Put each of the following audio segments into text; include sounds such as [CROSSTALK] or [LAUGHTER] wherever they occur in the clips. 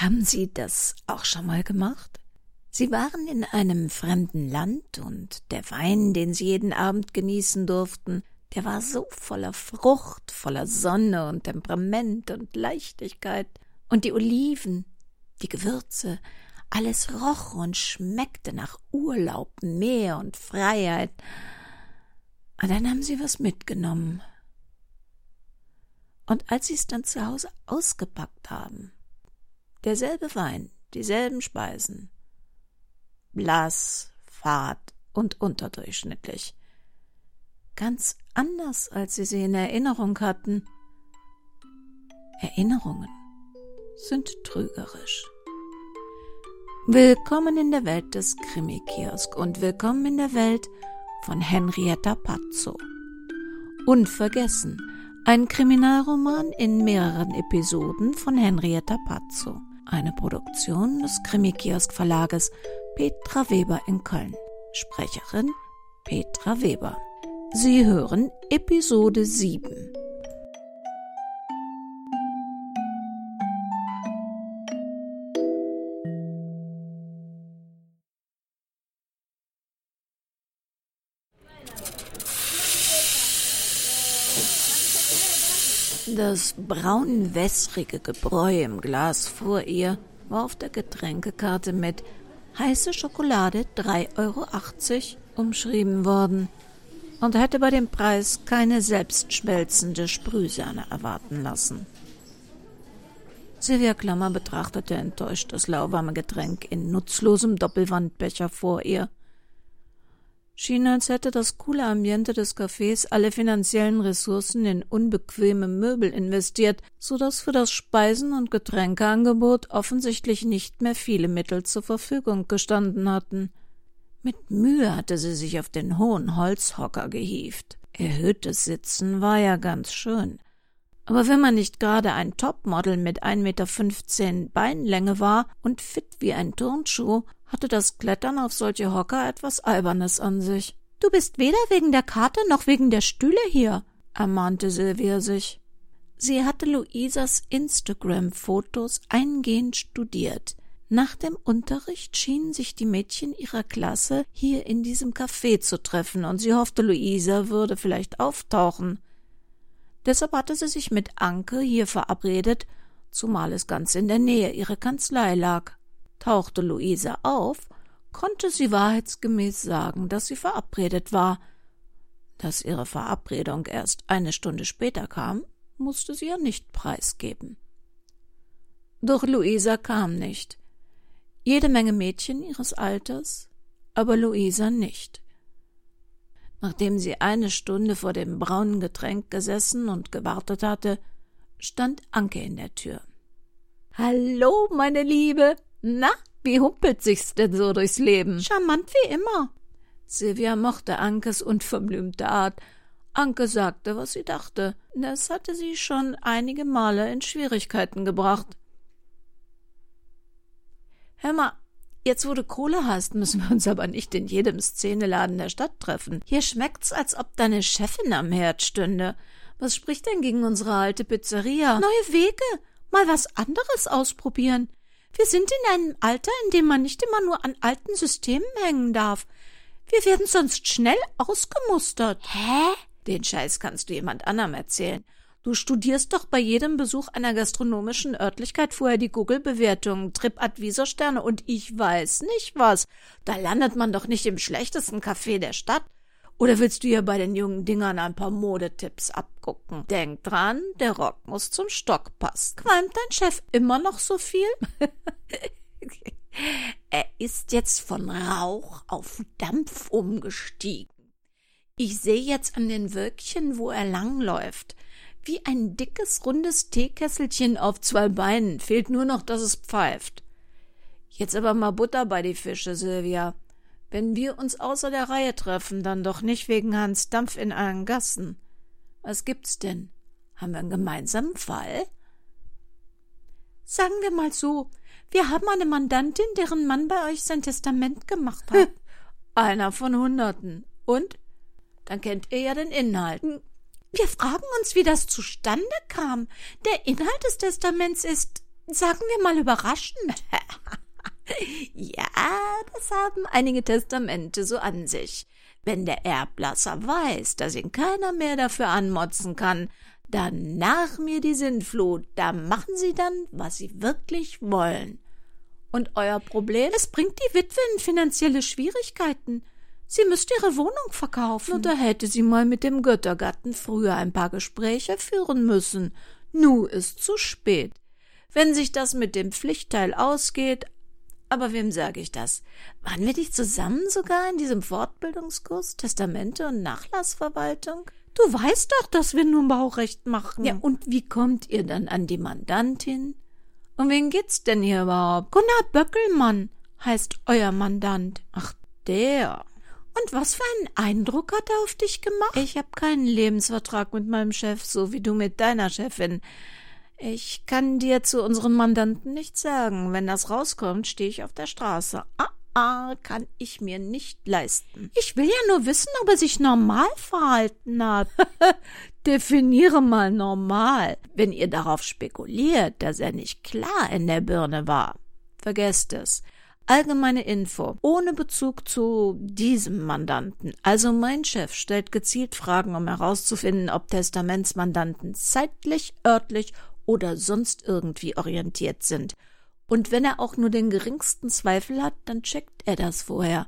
Haben Sie das auch schon mal gemacht? Sie waren in einem fremden Land und der Wein, den Sie jeden Abend genießen durften, der war so voller Frucht, voller Sonne und Temperament und Leichtigkeit. Und die Oliven, die Gewürze, alles roch und schmeckte nach Urlaub, Meer und Freiheit. Und dann haben sie was mitgenommen. Und als sie es dann zu Hause ausgepackt haben, derselbe Wein, dieselben Speisen, blass, fad und unterdurchschnittlich, ganz anders, als sie sie in Erinnerung hatten. Erinnerungen sind trügerisch. Willkommen in der Welt des Krimi-Kiosk und willkommen in der Welt von Henrietta Pazzo. Unvergessen, ein Kriminalroman in mehreren Episoden von Henrietta Pazzo. Eine Produktion des Krimi-Kiosk Verlages Petra Weber in Köln. Sprecherin Petra Weber. Sie hören Episode 7. Das braun-wässrige Gebräu im Glas vor ihr war auf der Getränkekarte mit heiße Schokolade 3,80 Euro umschrieben worden und hätte bei dem Preis keine selbstschmelzende Sprühsahne erwarten lassen. Silvia Klammer betrachtete enttäuscht das lauwarme Getränk in nutzlosem Doppelwandbecher vor ihr. Schien, als hätte das coole Ambiente des Cafés alle finanziellen Ressourcen in unbequeme Möbel investiert, so dass für das Speisen- und Getränkeangebot offensichtlich nicht mehr viele Mittel zur Verfügung gestanden hatten. Mit Mühe hatte sie sich auf den hohen Holzhocker gehievt. Erhöhtes Sitzen war ja ganz schön. Aber wenn man nicht gerade ein Topmodel mit 1,15 Meter Beinlänge war und fit wie ein Turnschuh, hatte das Klettern auf solche Hocker etwas Albernes an sich. Du bist weder wegen der Karte noch wegen der Stühle hier, ermahnte Silvia sich. Sie hatte Luisas Instagram-Fotos eingehend studiert. Nach dem Unterricht schienen sich die Mädchen ihrer Klasse hier in diesem Café zu treffen, und sie hoffte, Luisa würde vielleicht auftauchen. Deshalb hatte sie sich mit Anke hier verabredet, zumal es ganz in der Nähe ihrer Kanzlei lag. Tauchte Luisa auf, konnte sie wahrheitsgemäß sagen, dass sie verabredet war. Dass ihre Verabredung erst eine Stunde später kam, musste sie ja nicht preisgeben. Doch Luisa kam nicht jede Menge Mädchen ihres Alters, aber Luisa nicht. Nachdem sie eine Stunde vor dem braunen Getränk gesessen und gewartet hatte, stand Anke in der Tür. Hallo, meine Liebe. Na, wie humpelt sich's denn so durchs Leben? Charmant wie immer. Silvia mochte Ankes unverblümte Art. Anke sagte, was sie dachte. Das hatte sie schon einige Male in Schwierigkeiten gebracht. Hör mal, jetzt wo du Kohle hast, müssen wir uns aber nicht in jedem Szeneladen der Stadt treffen. Hier schmeckt's, als ob deine Chefin am Herd stünde. Was spricht denn gegen unsere alte Pizzeria? Neue Wege, mal was anderes ausprobieren. Wir sind in einem Alter, in dem man nicht immer nur an alten Systemen hängen darf. Wir werden sonst schnell ausgemustert. Hä? Den Scheiß kannst du jemand anderem erzählen. Du studierst doch bei jedem Besuch einer gastronomischen Örtlichkeit vorher die Google-Bewertungen, TripAdvisor-Sterne und ich weiß nicht was. Da landet man doch nicht im schlechtesten Café der Stadt. Oder willst du hier bei den jungen Dingern ein paar Modetipps abgucken? Denk dran, der Rock muss zum Stock passen. Qualmt dein Chef immer noch so viel? [LAUGHS] er ist jetzt von Rauch auf Dampf umgestiegen. Ich sehe jetzt an den Wölkchen, wo er langläuft wie ein dickes, rundes Teekesselchen auf zwei Beinen. Fehlt nur noch, dass es pfeift. Jetzt aber mal Butter bei die Fische, Silvia. Wenn wir uns außer der Reihe treffen, dann doch nicht wegen Hans Dampf in allen Gassen. Was gibt's denn? Haben wir einen gemeinsamen Fall? Sagen wir mal so, wir haben eine Mandantin, deren Mann bei euch sein Testament gemacht hat. Einer von Hunderten. Und? Dann kennt ihr ja den Inhalt. Wir fragen uns, wie das zustande kam. Der Inhalt des Testaments ist sagen wir mal überraschend. [LAUGHS] ja, das haben einige Testamente so an sich. Wenn der Erblasser weiß, dass ihn keiner mehr dafür anmotzen kann, dann nach mir die Sintflut, da machen sie dann, was sie wirklich wollen. Und euer Problem? Es bringt die Witwe in finanzielle Schwierigkeiten. Sie müsste ihre Wohnung verkaufen. Und da hätte sie mal mit dem Göttergatten früher ein paar Gespräche führen müssen. Nu ist zu spät. Wenn sich das mit dem Pflichtteil ausgeht, aber wem sage ich das? Waren wir nicht zusammen sogar in diesem Fortbildungskurs Testamente und Nachlassverwaltung? Du weißt doch, dass wir nur Baurecht machen. Ja, und wie kommt ihr dann an die Mandantin? Um wen geht's denn hier überhaupt? Gunnar Böckelmann heißt euer Mandant. Ach, der. Und was für einen Eindruck hat er auf dich gemacht? Ich habe keinen Lebensvertrag mit meinem Chef, so wie du mit deiner Chefin. Ich kann dir zu unseren Mandanten nichts sagen. Wenn das rauskommt, stehe ich auf der Straße. Ah, ah, kann ich mir nicht leisten. Ich will ja nur wissen, ob er sich normal verhalten hat. [LAUGHS] Definiere mal normal. Wenn ihr darauf spekuliert, dass er nicht klar in der Birne war, vergesst es. Allgemeine Info, ohne Bezug zu diesem Mandanten. Also mein Chef stellt gezielt Fragen, um herauszufinden, ob Testamentsmandanten zeitlich, örtlich oder sonst irgendwie orientiert sind. Und wenn er auch nur den geringsten Zweifel hat, dann checkt er das vorher.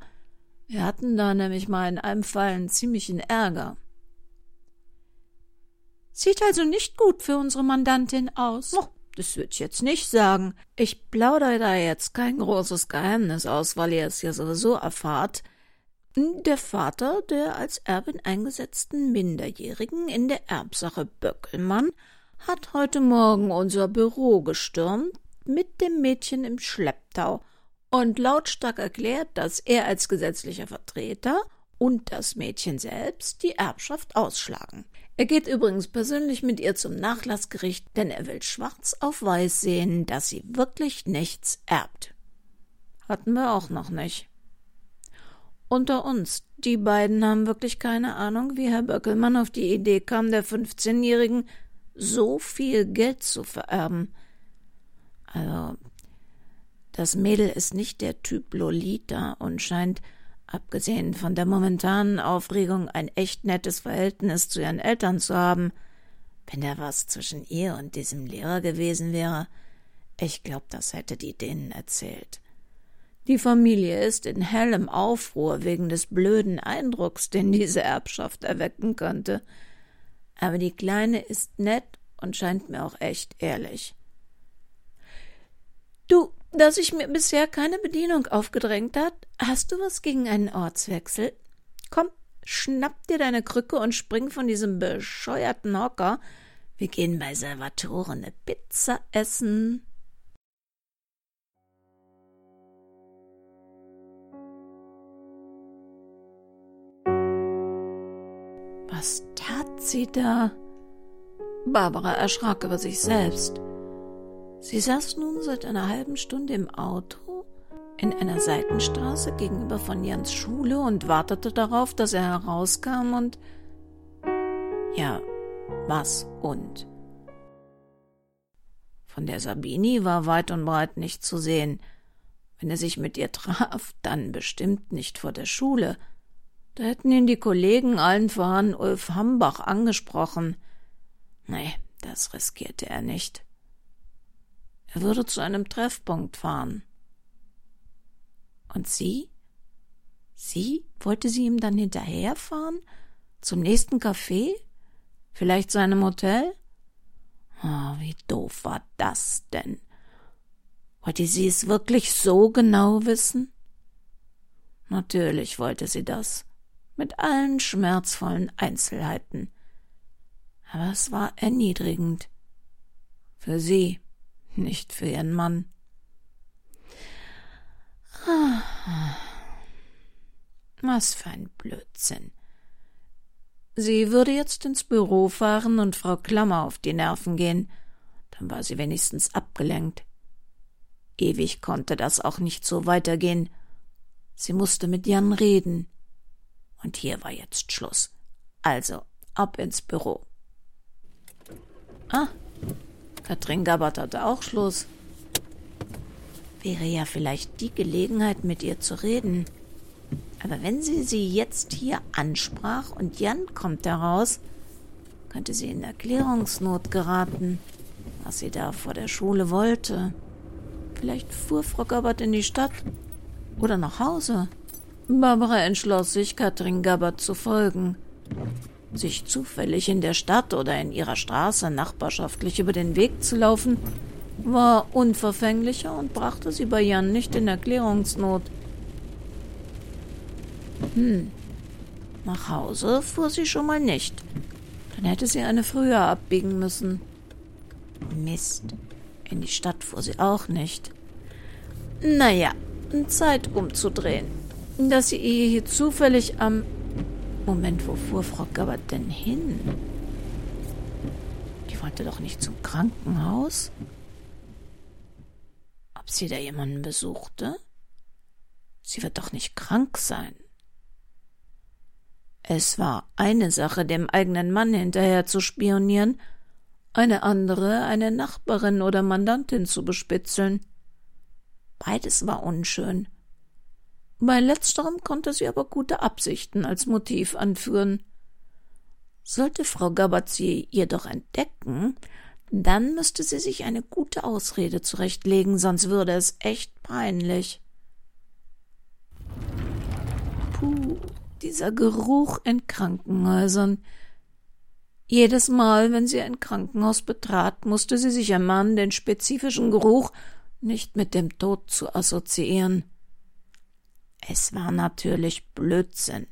Wir hatten da nämlich mal in einem Fall einen ziemlichen Ärger. Sieht also nicht gut für unsere Mandantin aus. Oh, das würde ich jetzt nicht sagen. Ich plaudere da jetzt kein großes Geheimnis aus, weil ihr es ja sowieso erfahrt. Der Vater der als Erbin eingesetzten Minderjährigen in der Erbsache Böckelmann hat heute Morgen unser Büro gestürmt mit dem Mädchen im Schlepptau und lautstark erklärt, dass er als gesetzlicher Vertreter und das Mädchen selbst die Erbschaft ausschlagen. Er geht übrigens persönlich mit ihr zum Nachlassgericht, denn er will schwarz auf weiß sehen, dass sie wirklich nichts erbt. Hatten wir auch noch nicht. Unter uns, die beiden haben wirklich keine Ahnung, wie Herr Böckelmann auf die Idee kam, der 15-Jährigen so viel Geld zu vererben. Also, das Mädel ist nicht der Typ Lolita und scheint, abgesehen von der momentanen Aufregung, ein echt nettes Verhältnis zu ihren Eltern zu haben. Wenn da was zwischen ihr und diesem Lehrer gewesen wäre, ich glaub, das hätte die denen erzählt. Die Familie ist in hellem Aufruhr wegen des blöden Eindrucks, den diese Erbschaft erwecken könnte aber die Kleine ist nett und scheint mir auch echt ehrlich. Du, dass sich mir bisher keine Bedienung aufgedrängt hat, hast du was gegen einen Ortswechsel? Komm, schnapp dir deine Krücke und spring von diesem bescheuerten Hocker. Wir gehen bei Salvatore eine Pizza essen. Was tat sie da? Barbara erschrak über sich selbst. Sie saß nun seit einer halben Stunde im Auto in einer Seitenstraße gegenüber von Jans Schule und wartete darauf, dass er herauskam und ja, was und? Von der Sabini war weit und breit nicht zu sehen. Wenn er sich mit ihr traf, dann bestimmt nicht vor der Schule. Da hätten ihn die Kollegen allen voran Ulf Hambach angesprochen. Nee, das riskierte er nicht. Er würde zu einem Treffpunkt fahren. Und sie? Sie? Wollte sie ihm dann hinterherfahren? Zum nächsten Café? Vielleicht zu einem Hotel? Oh, wie doof war das denn? Wollte sie es wirklich so genau wissen? Natürlich wollte sie das mit allen schmerzvollen Einzelheiten. Aber es war erniedrigend. Für sie, nicht für ihren Mann. Was für ein Blödsinn. Sie würde jetzt ins Büro fahren und Frau Klammer auf die Nerven gehen. Dann war sie wenigstens abgelenkt. Ewig konnte das auch nicht so weitergehen. Sie musste mit Jan reden. Und hier war jetzt Schluss. Also, ab ins Büro. Ah, Katrin Gabbard hatte auch Schluss. Wäre ja vielleicht die Gelegenheit, mit ihr zu reden. Aber wenn sie sie jetzt hier ansprach und Jan kommt heraus, könnte sie in Erklärungsnot geraten, was sie da vor der Schule wollte. Vielleicht fuhr Frau Gabbard in die Stadt oder nach Hause. Barbara entschloss sich, Katrin Gabbard zu folgen. Sich zufällig in der Stadt oder in ihrer Straße nachbarschaftlich über den Weg zu laufen, war unverfänglicher und brachte sie bei Jan nicht in Erklärungsnot. Hm, nach Hause fuhr sie schon mal nicht. Dann hätte sie eine früher abbiegen müssen. Mist, in die Stadt fuhr sie auch nicht. Naja, Zeit umzudrehen. Dass sie ihr hier zufällig am... Moment, wo fuhr Frau Gabbard denn hin? Die wollte doch nicht zum Krankenhaus? Ob sie da jemanden besuchte? Sie wird doch nicht krank sein. Es war eine Sache, dem eigenen Mann hinterher zu spionieren, eine andere, eine Nachbarin oder Mandantin zu bespitzeln. Beides war unschön. Bei letzterem konnte sie aber gute Absichten als Motiv anführen. Sollte Frau Gabazzi jedoch entdecken, dann müsste sie sich eine gute Ausrede zurechtlegen, sonst würde es echt peinlich. Puh, dieser Geruch in Krankenhäusern. Jedes Mal, wenn sie ein Krankenhaus betrat, musste sie sich ermahnen, den spezifischen Geruch nicht mit dem Tod zu assoziieren. Es war natürlich Blödsinn.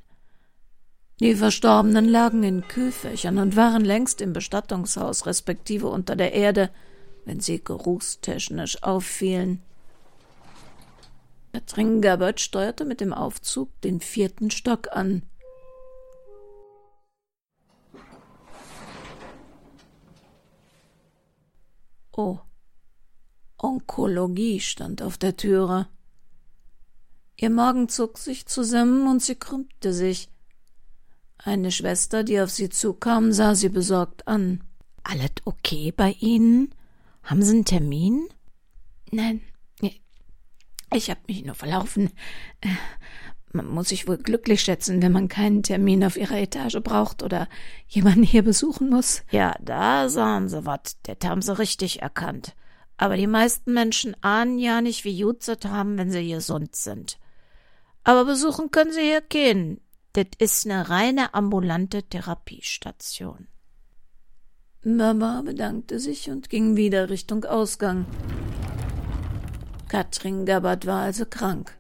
Die Verstorbenen lagen in Kühlfächern und waren längst im Bestattungshaus respektive unter der Erde, wenn sie geruchstechnisch auffielen. Katrin Gabbard steuerte mit dem Aufzug den vierten Stock an. Oh, Onkologie stand auf der Türe. Ihr Magen zog sich zusammen und sie krümmte sich. Eine Schwester, die auf sie zukam, sah sie besorgt an. Alles okay bei Ihnen? Haben Sie einen Termin? Nein, ich hab mich nur verlaufen. Äh, man muss sich wohl glücklich schätzen, wenn man keinen Termin auf ihrer Etage braucht oder jemanden hier besuchen muss. Ja, da sahen sie wat, das haben sie richtig erkannt. Aber die meisten Menschen ahnen ja nicht, wie gut sie haben, wenn sie gesund sind. Aber besuchen können sie hier gehen. Das ist eine reine ambulante Therapiestation. Mama bedankte sich und ging wieder Richtung Ausgang. Katrin Gabbard war also krank.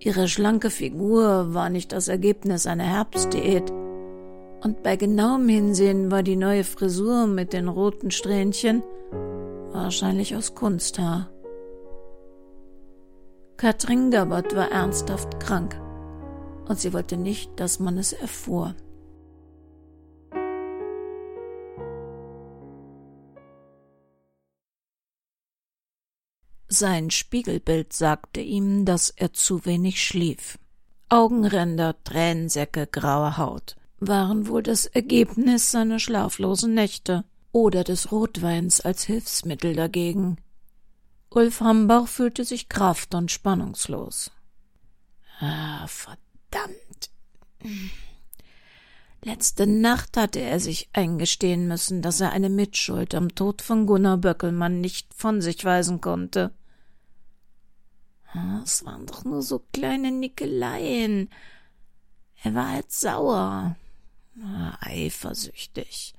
Ihre schlanke Figur war nicht das Ergebnis einer Herbstdiät, und bei genauem Hinsehen war die neue Frisur mit den roten Strähnchen wahrscheinlich aus Kunsthaar. Katrin Gabbard war ernsthaft krank und sie wollte nicht, dass man es erfuhr. Sein Spiegelbild sagte ihm, dass er zu wenig schlief. Augenränder, Tränensäcke, graue Haut waren wohl das Ergebnis seiner schlaflosen Nächte oder des Rotweins als Hilfsmittel dagegen. Ulf Hambach fühlte sich kraft- und spannungslos. Ah, verdammt. Letzte Nacht hatte er sich eingestehen müssen, dass er eine Mitschuld am Tod von Gunnar Böckelmann nicht von sich weisen konnte. Ah, es waren doch nur so kleine Nickeleien. Er war halt sauer, ah, eifersüchtig.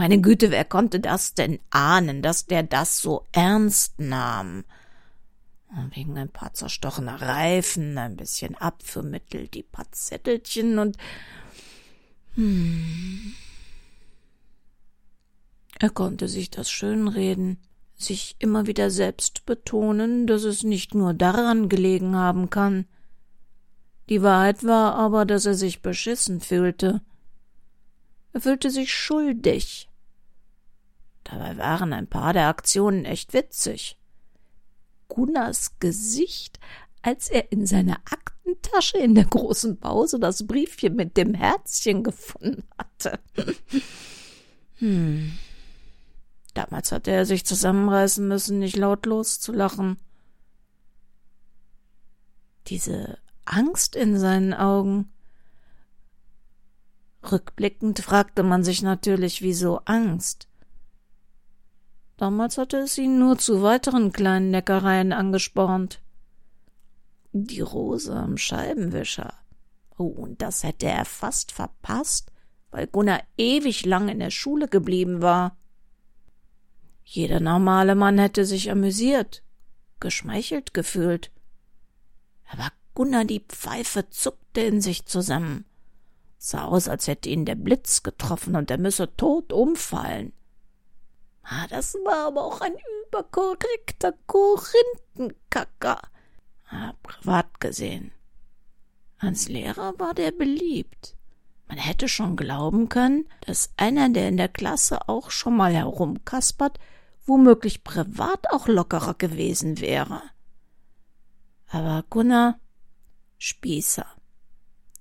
Meine Güte, wer konnte das denn ahnen, dass der das so ernst nahm? Wegen ein paar zerstochener Reifen, ein bisschen Abführmittel, die paar Zettelchen und. Hm. Er konnte sich das schönreden, sich immer wieder selbst betonen, dass es nicht nur daran gelegen haben kann. Die Wahrheit war aber, dass er sich beschissen fühlte. Er fühlte sich schuldig. Dabei waren ein paar der Aktionen echt witzig. Gunnars Gesicht, als er in seiner Aktentasche in der großen Pause das Briefchen mit dem Herzchen gefunden hatte. Hm. Damals hatte er sich zusammenreißen müssen, nicht lautlos zu lachen. Diese Angst in seinen Augen. Rückblickend fragte man sich natürlich, wieso Angst. Damals hatte es ihn nur zu weiteren kleinen Neckereien angespornt. Die Rose am Scheibenwischer. Oh, und das hätte er fast verpasst, weil Gunnar ewig lang in der Schule geblieben war. Jeder normale Mann hätte sich amüsiert, geschmeichelt gefühlt. Aber Gunnar die Pfeife zuckte in sich zusammen. Sah aus, als hätte ihn der Blitz getroffen und er müsse tot umfallen. Ah, das war aber auch ein überkorrekter Korinthenkacker. Ah, privat gesehen. Als Lehrer war der beliebt. Man hätte schon glauben können, dass einer, der in der Klasse auch schon mal herumkaspert, womöglich privat auch lockerer gewesen wäre. Aber Gunnar Spießer.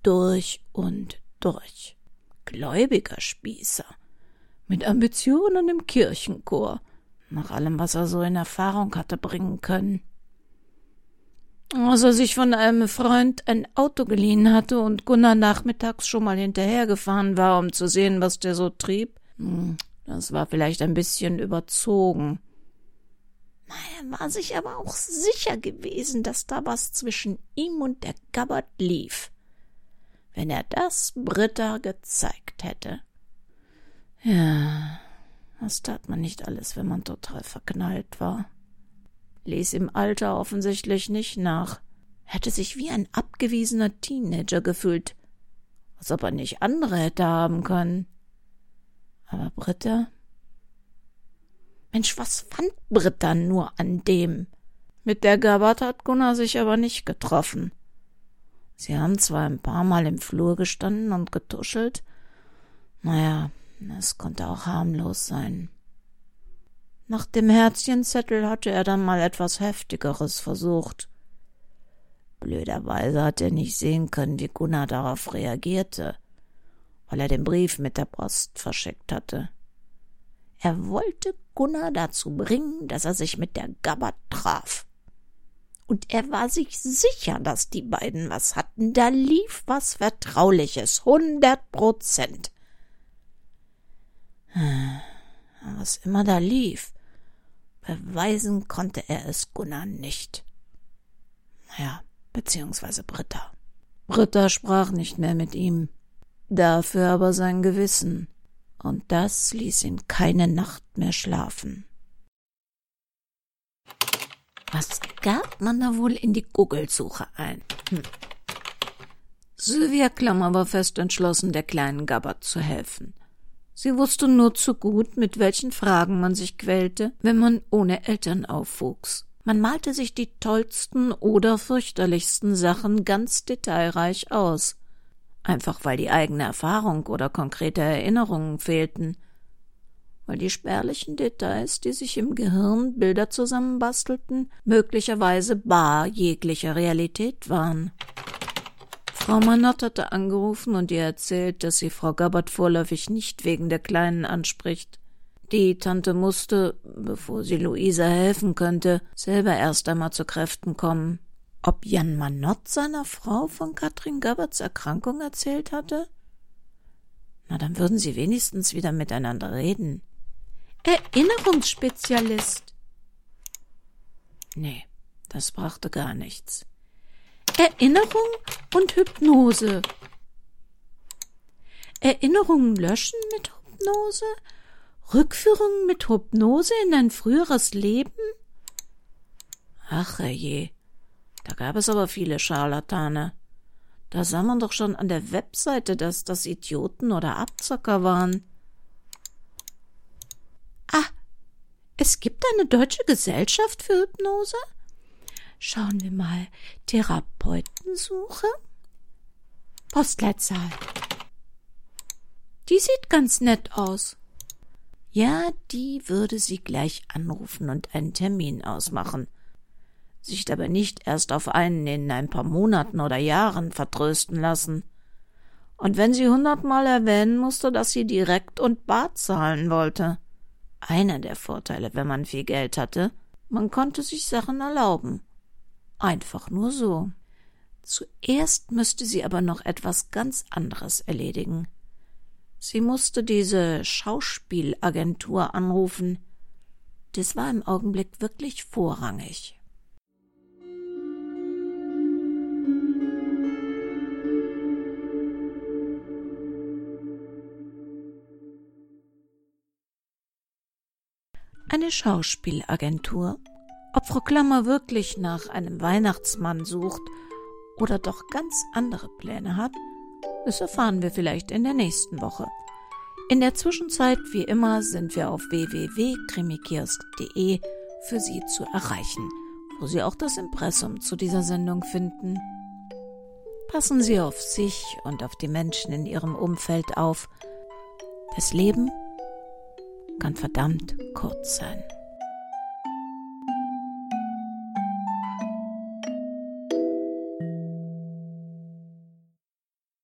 Durch und durch. Gläubiger Spießer. Mit Ambitionen im Kirchenchor. Nach allem, was er so in Erfahrung hatte bringen können. Als er sich von einem Freund ein Auto geliehen hatte und Gunnar nachmittags schon mal hinterhergefahren war, um zu sehen, was der so trieb, hm, das war vielleicht ein bisschen überzogen. Er war sich aber auch sicher gewesen, dass da was zwischen ihm und der Gabbard lief. Wenn er das Britta gezeigt hätte. Ja, das tat man nicht alles, wenn man total verknallt war. Ließ im Alter offensichtlich nicht nach. Hätte sich wie ein abgewiesener Teenager gefühlt, als ob er nicht andere hätte haben können. Aber Britta? Mensch, was fand Britta nur an dem? Mit der Gabbard hat Gunnar sich aber nicht getroffen. Sie haben zwar ein paar Mal im Flur gestanden und getuschelt, naja, es konnte auch harmlos sein. Nach dem Herzchenzettel hatte er dann mal etwas Heftigeres versucht. Blöderweise hat er nicht sehen können, wie Gunnar darauf reagierte weil er den Brief mit der Post verschickt hatte. Er wollte Gunnar dazu bringen, dass er sich mit der Gabbard traf. Und er war sich sicher, dass die beiden was hatten. Da lief was Vertrauliches, hundert Prozent. Was immer da lief, beweisen konnte er es Gunnar nicht. Naja, beziehungsweise Britta. Britta sprach nicht mehr mit ihm dafür aber sein Gewissen, und das ließ ihn keine Nacht mehr schlafen. Was gab man da wohl in die Google-Suche ein? Hm. Sylvia Klammer war fest entschlossen, der kleinen Gabbard zu helfen. Sie wusste nur zu gut, mit welchen Fragen man sich quälte, wenn man ohne Eltern aufwuchs. Man malte sich die tollsten oder fürchterlichsten Sachen ganz detailreich aus, einfach weil die eigene Erfahrung oder konkrete Erinnerungen fehlten, weil die spärlichen Details, die sich im Gehirn Bilder zusammenbastelten, möglicherweise bar jeglicher Realität waren. Frau Manott hatte angerufen und ihr erzählt, dass sie Frau Gabbard vorläufig nicht wegen der Kleinen anspricht. Die Tante musste, bevor sie Luisa helfen könnte, selber erst einmal zu Kräften kommen. Ob Jan Manott seiner Frau von Katrin Gabberts Erkrankung erzählt hatte? Na, dann würden sie wenigstens wieder miteinander reden. Erinnerungsspezialist. Nee, das brachte gar nichts. Erinnerung und Hypnose. Erinnerungen löschen mit Hypnose? Rückführung mit Hypnose in ein früheres Leben? Ach je, da gab es aber viele Scharlatane. Da sah man doch schon an der Webseite, dass das Idioten oder Abzocker waren. Ah, es gibt eine deutsche Gesellschaft für Hypnose? Schauen wir mal. Therapeutensuche? Postleitzahl. Die sieht ganz nett aus. Ja, die würde sie gleich anrufen und einen Termin ausmachen sich dabei nicht erst auf einen in ein paar Monaten oder Jahren vertrösten lassen. Und wenn sie hundertmal erwähnen musste, dass sie direkt und bar zahlen wollte. einer der Vorteile, wenn man viel Geld hatte. Man konnte sich Sachen erlauben. Einfach nur so. Zuerst müsste sie aber noch etwas ganz anderes erledigen. Sie musste diese Schauspielagentur anrufen. Das war im Augenblick wirklich vorrangig. Eine Schauspielagentur. Ob Frau Klammer wirklich nach einem Weihnachtsmann sucht oder doch ganz andere Pläne hat, das erfahren wir vielleicht in der nächsten Woche. In der Zwischenzeit, wie immer, sind wir auf www.krimikiosk.de für Sie zu erreichen, wo Sie auch das Impressum zu dieser Sendung finden. Passen Sie auf sich und auf die Menschen in Ihrem Umfeld auf. Das Leben kann verdammt kurz sein.